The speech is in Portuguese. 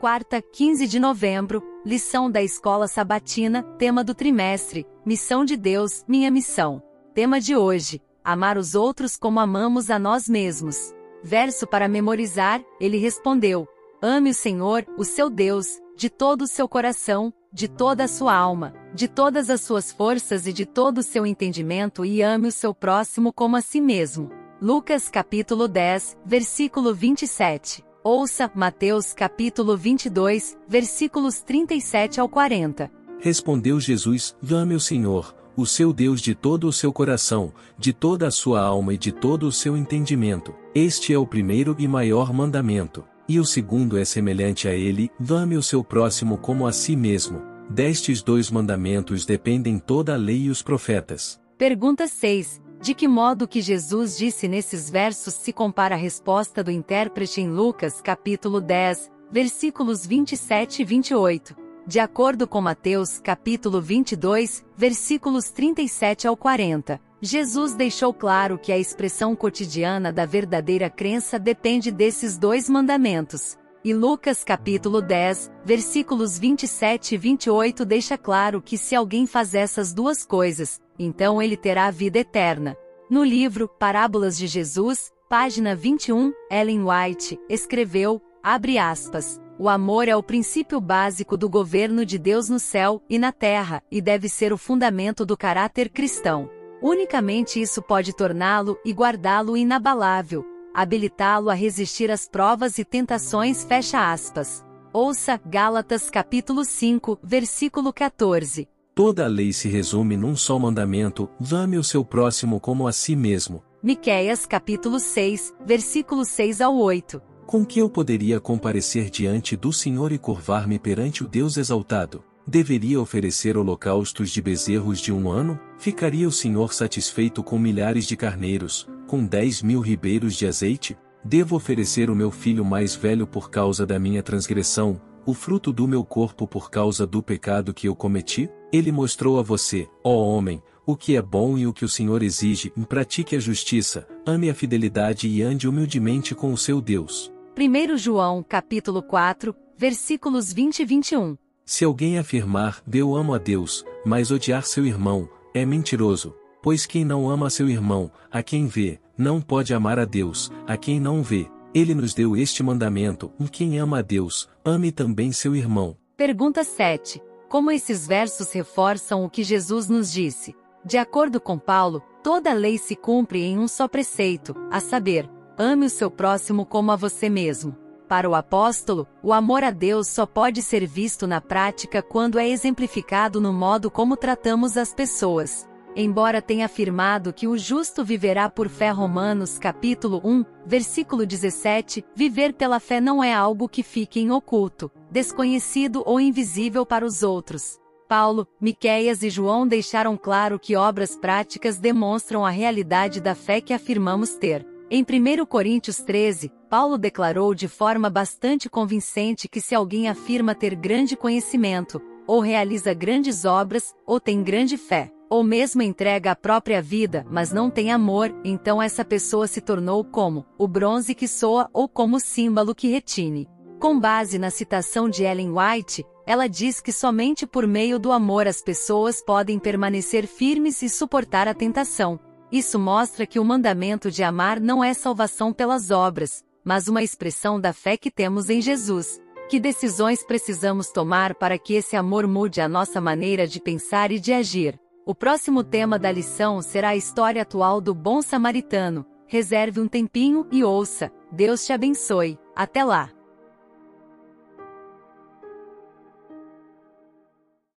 Quarta, 15 de novembro, lição da Escola Sabatina, tema do trimestre, Missão de Deus, minha missão. Tema de hoje, amar os outros como amamos a nós mesmos. Verso para memorizar, ele respondeu: Ame o Senhor, o seu Deus, de todo o seu coração, de toda a sua alma, de todas as suas forças e de todo o seu entendimento e ame o seu próximo como a si mesmo. Lucas capítulo 10, versículo 27. Ouça Mateus capítulo 22, versículos 37 ao 40. Respondeu Jesus: Ame o Senhor, o seu Deus de todo o seu coração, de toda a sua alma e de todo o seu entendimento. Este é o primeiro e maior mandamento. E o segundo é semelhante a ele: ame o seu próximo como a si mesmo. Destes dois mandamentos dependem toda a lei e os profetas. Pergunta 6. De que modo que Jesus disse nesses versos se compara a resposta do intérprete em Lucas capítulo 10, versículos 27 e 28? De acordo com Mateus capítulo 22, versículos 37 ao 40, Jesus deixou claro que a expressão cotidiana da verdadeira crença depende desses dois mandamentos. E Lucas capítulo 10, versículos 27 e 28 deixa claro que se alguém faz essas duas coisas, então ele terá a vida eterna. No livro Parábolas de Jesus, página 21, Ellen White escreveu, abre aspas, o amor é o princípio básico do governo de Deus no céu e na terra, e deve ser o fundamento do caráter cristão. Unicamente isso pode torná-lo e guardá-lo inabalável, habilitá-lo a resistir às provas e tentações. Fecha aspas. Ouça Gálatas capítulo 5, versículo 14. Toda a lei se resume num só mandamento: ame o seu próximo como a si mesmo. Miqueias capítulo 6, versículos 6 ao 8. Com que eu poderia comparecer diante do Senhor e curvar-me perante o Deus exaltado? Deveria oferecer holocaustos de bezerros de um ano? Ficaria o Senhor satisfeito com milhares de carneiros, com dez mil ribeiros de azeite? Devo oferecer o meu filho mais velho por causa da minha transgressão, o fruto do meu corpo por causa do pecado que eu cometi? Ele mostrou a você, ó homem, o que é bom e o que o Senhor exige, pratique a justiça, ame a fidelidade e ande humildemente com o seu Deus. 1 João capítulo 4, versículos 20 e 21. Se alguém afirmar, eu amo a Deus, mas odiar seu irmão, é mentiroso, pois quem não ama seu irmão, a quem vê, não pode amar a Deus, a quem não vê. Ele nos deu este mandamento: quem ama a Deus, ame também seu irmão. Pergunta 7. Como esses versos reforçam o que Jesus nos disse? De acordo com Paulo, toda lei se cumpre em um só preceito, a saber, ame o seu próximo como a você mesmo. Para o apóstolo, o amor a Deus só pode ser visto na prática quando é exemplificado no modo como tratamos as pessoas. Embora tenha afirmado que o justo viverá por fé Romanos capítulo 1, versículo 17, viver pela fé não é algo que fique em oculto, desconhecido ou invisível para os outros. Paulo, Miqueias e João deixaram claro que obras práticas demonstram a realidade da fé que afirmamos ter. Em 1 Coríntios 13, Paulo declarou de forma bastante convincente que se alguém afirma ter grande conhecimento, ou realiza grandes obras, ou tem grande fé, ou mesmo entrega a própria vida, mas não tem amor, então essa pessoa se tornou como o bronze que soa ou como o símbolo que retine. Com base na citação de Ellen White, ela diz que somente por meio do amor as pessoas podem permanecer firmes e suportar a tentação. Isso mostra que o mandamento de amar não é salvação pelas obras, mas uma expressão da fé que temos em Jesus. Que decisões precisamos tomar para que esse amor mude a nossa maneira de pensar e de agir? O próximo tema da lição será a história atual do bom samaritano. Reserve um tempinho e ouça. Deus te abençoe. Até lá!